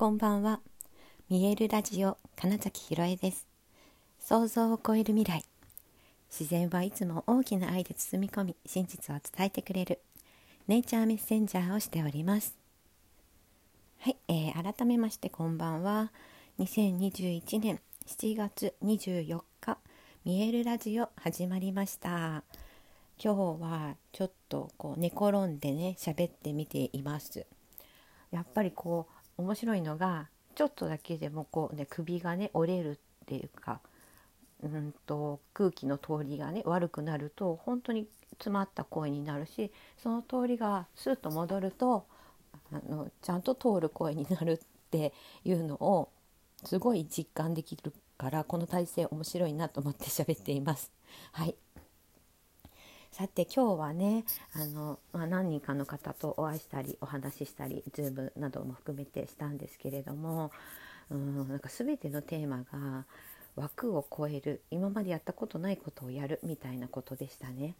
こんばんは。見えるラジオ金崎ひろえです。想像を超える未来。自然はいつも大きな愛で包み込み真実を伝えてくれる。ネイチャーメッセンジャーをしております。はい、えー、改めましてこんばんは。2021年7月24日見えるラジオ始まりました。今日はちょっとこう寝転んでね喋ってみています。やっぱりこう面白いのがちょっとだけでもこうね首がね折れるっていうかうんと空気の通りがね悪くなると本当に詰まった声になるしその通りがスッと戻るとあのちゃんと通る声になるっていうのをすごい実感できるからこの体勢面白いなと思って喋っています。はいさて今日はねあの、まあ、何人かの方とお会いしたりお話ししたり Zoom なども含めてしたんですけれどもうんなんか全てのテーマが枠を超える今までやったことないことをやるみたいなことでしたね。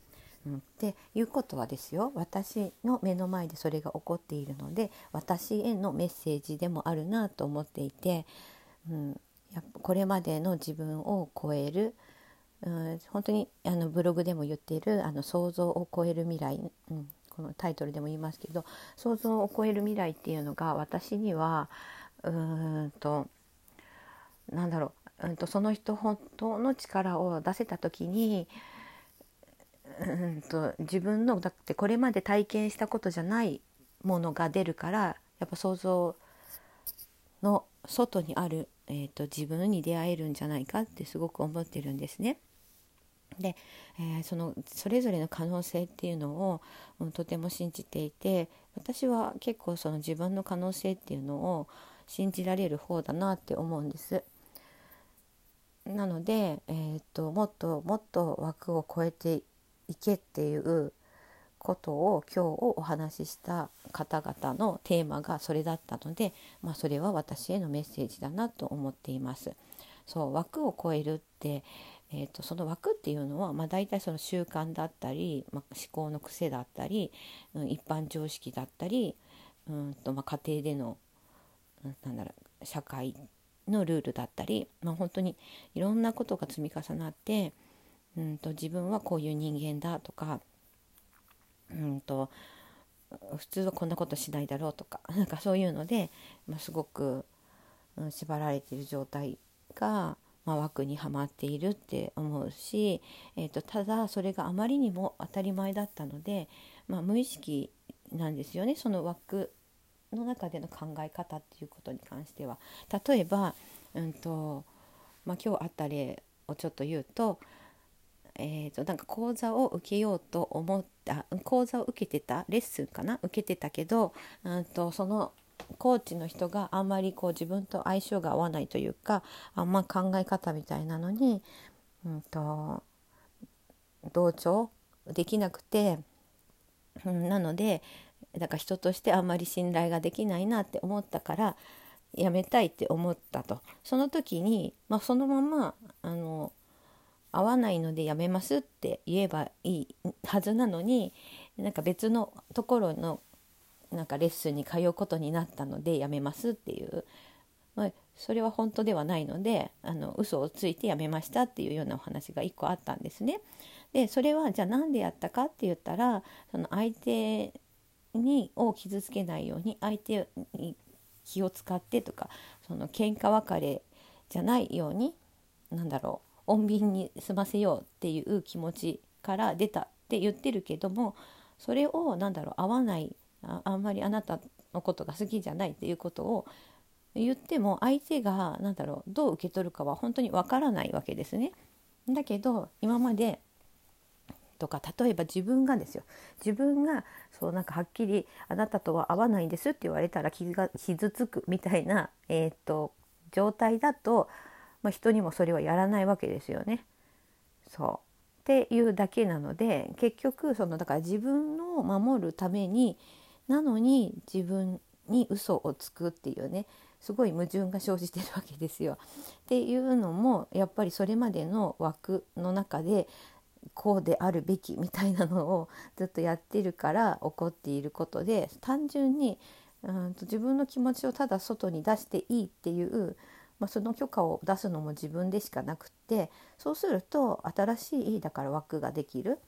うん、っていうことはですよ私の目の前でそれが起こっているので私へのメッセージでもあるなと思っていて、うん、やっぱこれまでの自分を超える、うん本当にあのブログでも言っているあの想像を超える未来、うん、このタイトルでも言いますけど想像を超える未来っていうのが私にはうんとなんだろう、うんと、その人本当の力を出せた時にうんと自分のだってこれまで体験したことじゃないものが出るからやっぱ想像の外にある、えーと自分に出会えるんじゃないかってすごく思ってるんですね。で、えー、そのそれぞれの可能性っていうのを、うん、とても信じていて私は結構その自分の可能性っていうのを信じられる方だなって思うんです。なので、えーと、ともっともっと枠を超えていけっていうことを今日お話しした方々のテーマがそれだったので、まあ、それは私へのメッセージだなと思っています。そう枠を超えるって、えーと、その枠っていうのは、まあ、大体その習慣だったり、まあ、思考の癖だったり、うん、一般常識だったりうんと、まあ、家庭での、うん、なんだろう社会のルールだったり、まあ、本当にいろんなことが積み重なって、うんと、自分はこういう人間だとか、うんと、普通はこんなことしないだろうとか なんかそういうので、まあ、すごく、うん、縛られている状態が。まあ、枠にはまっているって思うし、えーと、ただそれがあまりにも当たり前だったので、まあ、無意識なんですよねその枠の中での考え方っていうことに関しては。例えば、うんとまあ、今日あった例をちょっと言うと,、えーと、なんか講座を受けようと思った講座を受けてたレッスンかな？受けてたけど、うんとそのコーチの人があんまりこう自分と相性が合わないというかあんま考え方みたいなのに、うんと、同調できなくて、うん、なのでだから人としてあんまり信頼ができないなって思ったからやめたいって思ったと。その時に、まあ、そのままあの合わないのでやめますって言えばいいはずなのになんか別のところのなんかレッスンに通うことになったのでやめますっていう、まあ、それは本当ではないのであの嘘をついてやめましたっていうようなお話が1個あったんですね。でそれはじゃあ何でやったかって言ったらその相手にを傷つけないように相手に気を使ってとかその喧嘩別れじゃないようになんだろう穏便に済ませようっていう気持ちから出たって言ってるけどもそれを何だろう合わないああんまりあなたのことが好きじゃないっていうことを言っても相手が何だろうどう受け取るかは本当にわからないわけですね。だけど今までとか例えば自分がですよ自分がそうなんかはっきりあなたとは合わないんですって言われたら傷が傷つくみたいな、えー、っと状態だと、まあ、人にもそれはやらないわけですよね。そうっていうだけなので結局そのだから自分を守るためになのに自分に嘘をつくっていうねすごい矛盾が生じてるわけですよ。っていうのもやっぱりそれまでの枠の中でこうであるべきみたいなのをずっとやってるから起こっていることで単純にうんと自分の気持ちをただ外に出していいっていう、まあ、その許可を出すのも自分でしかなくってそうすると新しいだから枠ができる、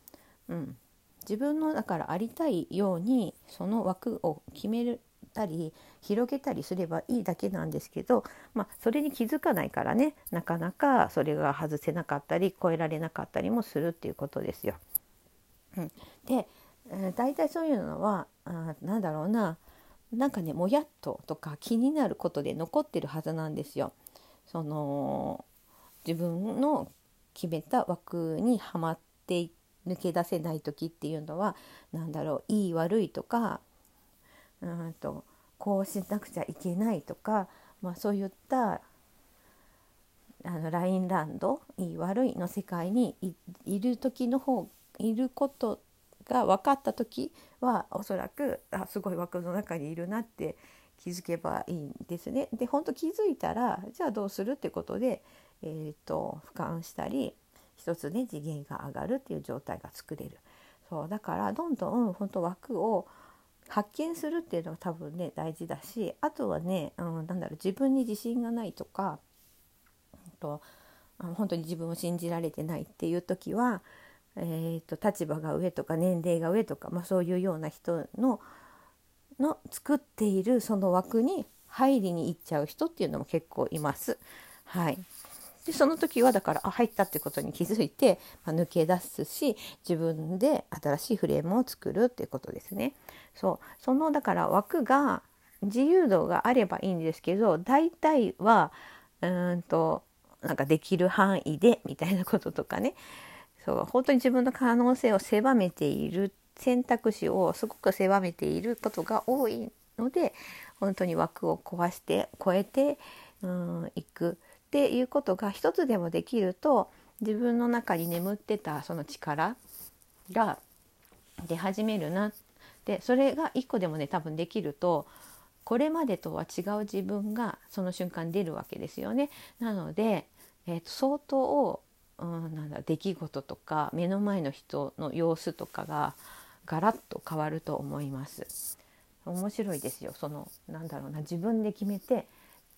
うん、自分のだからありたいようにその枠を決めたり広げたりすればいいだけなんですけど、まあ、それに気づかないからねなかなかそれが外せなかったり超えられなかったりもするっていうことですよ。うん、で、えー、大体そういうのはあなんだろうななんかねもやっととか気になることで残ってるはずなんですよ。その自分の決めた枠にはまって抜け出せない時っていうのは何だろういい悪いとかうんとこうしなくちゃいけないとか、まあ、そういったあのラインランドいい悪いの世界にいる時の方いることが分かった時はおそらくあすごい枠の中にいるなって気づけばいいんですね。で本当気づいたらじゃあどうするってことで、えーと、俯瞰したり一つね次元が上がるっていう状態が作れる。そうだからどんどん本当枠を発見するっていうのが多分ね大事だしあとはね、うん、なんだろう自分に自信がないとか、と、本当に自分を信じられてないっていう時はえーと、立場が上とか年齢が上とか、まあ、そういうような人のの作っているその枠に入りに行っちゃう人っていうのも結構います。はい、でその時はだからあ入ったってことに気づいて、まあ、抜け出すし自分で新しいフレームを作るっていうことですね。そう。そのだから枠が自由度があればいいんですけど大体はうんとなんかできる範囲でみたいなこととかね。そう。本当に自分の可能性を狭めている選択肢をすごく狭めていることが多いので本当に枠を壊して超えてうんいく。っていうことが一つでもできると自分の中に眠ってたその力が出始めるなでそれが一個でもね多分できるとこれまでとは違う自分がその瞬間出るわけですよね。なので、えーと相当うん、なんだ出来事とか目の前の人の様子とかがガラッと変わると思います。面白いですよそのなんだろうな自分で決めて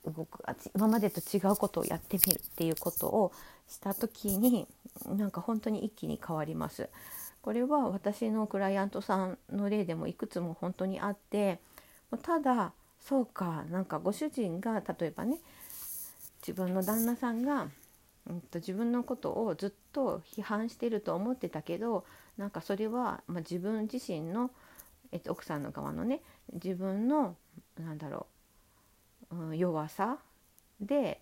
動く今までと違うことをやってみるっていうことをした時になんか本当に一気に変わります。これは私のクライアントさんの例でもいくつも本当にあってただそうかなんかご主人が例えばね自分の旦那さんがうんと、自分のことをずっと批判してると思ってたけどなんかそれは、まあ、自分自身の、えっと、奥さんの側のね自分のなんだろう、弱さで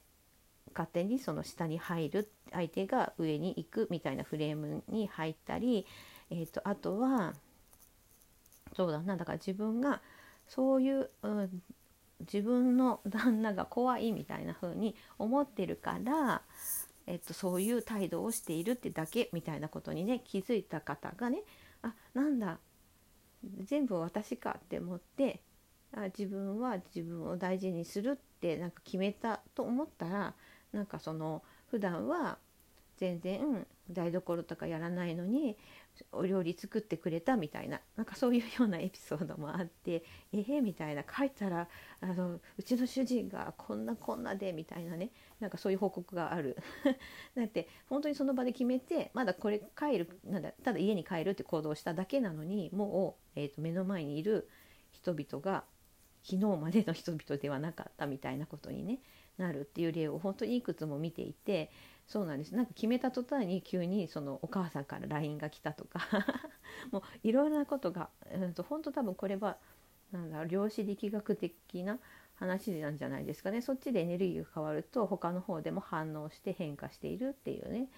勝手にその下に入る相手が上に行くみたいなフレームに入ったり、えーと、あとはそうだなだから自分がそういう、うん、自分の旦那が怖いみたいな風に思ってるからえっと、そういう態度をしているってだけみたいなことにね気づいた方がねあなんだ全部私かって思ってあ自分は自分を大事にするってなんか決めたと思ったらなんかその普段は全然台所とかやらないのにお料理作ってくれたみたいななんかそういうようなエピソードもあってえー、みたいな帰ったらあのうちの主人がこんなこんなでみたいなねなんかそういう報告がある。だって本当にその場で決めてまだこれ帰るなんだただ家に帰るって行動しただけなのにもう、えーと、目の前にいる人々が昨日までの人々ではなかったみたいなことに、ね、なるっていう例を本当にいくつも見ていてそうなんです。なんか決めた途端に急にそのお母さんから LINE が来たとか もういろいろなことが、うん、と本当多分これはなんだ量子力学的な話なんじゃないですかね。そっちでエネルギーが変わると他の方でも反応して変化しているっていうね、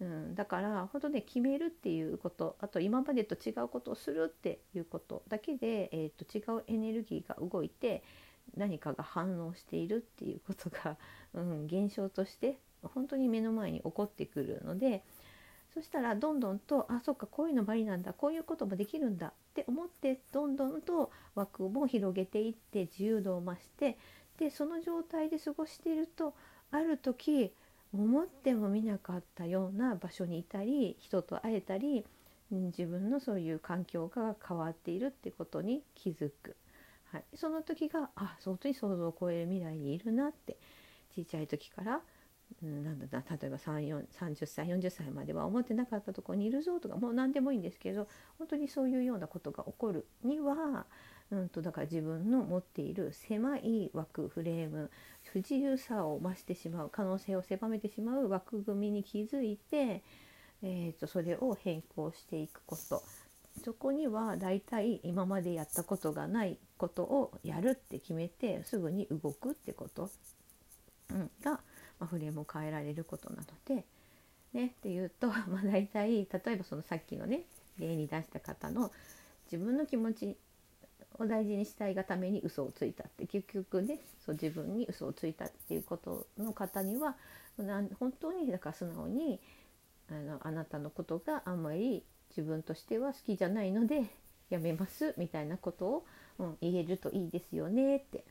うん、だから本当ね決めるっていうことあと今までと違うことをするっていうことだけで、えーと、違うエネルギーが動いて何かが反応しているっていうことが、うん、現象として本当に目の前に起こってくるのでそしたらどんどんとあそっかこういうのもありなんだこういうこともできるんだって思ってどんどんと枠も広げていって自由度を増してでその状態で過ごしているとある時思ってもみなかったような場所にいたり人と会えたり自分のそういう環境が変わっているってことに気づく。はい、その時があ本当に想像を超える未来にいるなって小さい時から、うん、なんだな例えば30歳40歳までは思ってなかったとこにいるぞとかもう何でもいいんですけど本当にそういうようなことが起こるには、うんと、だから自分の持っている狭い枠フレーム不自由さを増してしまう可能性を狭めてしまう枠組みに気づいて、えーとそれを変更していくこと。そこにはだいたい今までやったことがないことをやるって決めてすぐに動くってこと、うん、が、まあ、フレームを変えられることなので。ね、っていうと、まあ、大体例えばそのさっきのね例に出した方の自分の気持ちを大事にしたいがために嘘をついたって結局ねそう自分に嘘をついたっていうことの方には本当にだから素直にあのあなたのことがあんまり自分としては好きじゃないのでやめますみたいなことを、うん、言えるといいですよねって、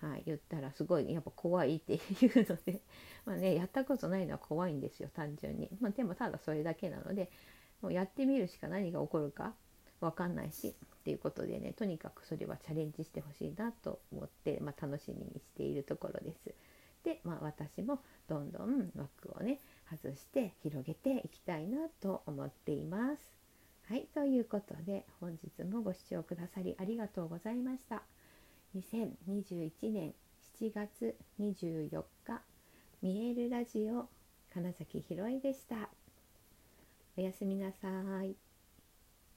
はい、言ったらすごいやっぱ怖いっていうので まあ、ね、やったことないのは怖いんですよ単純に、まあ、でもただそれだけなのでもうやってみるしか何が起こるか分かんないしっていうことでねとにかくそれはチャレンジしてほしいなと思って、まあ、楽しみにしているところです。で、まあ、私もどんどん枠をね外して広げていきたいなと思っています。はい、ということで本日もご視聴くださりありがとうございました。2021年7月24日見えるラジオ金崎ひろえでした。おやすみなさい。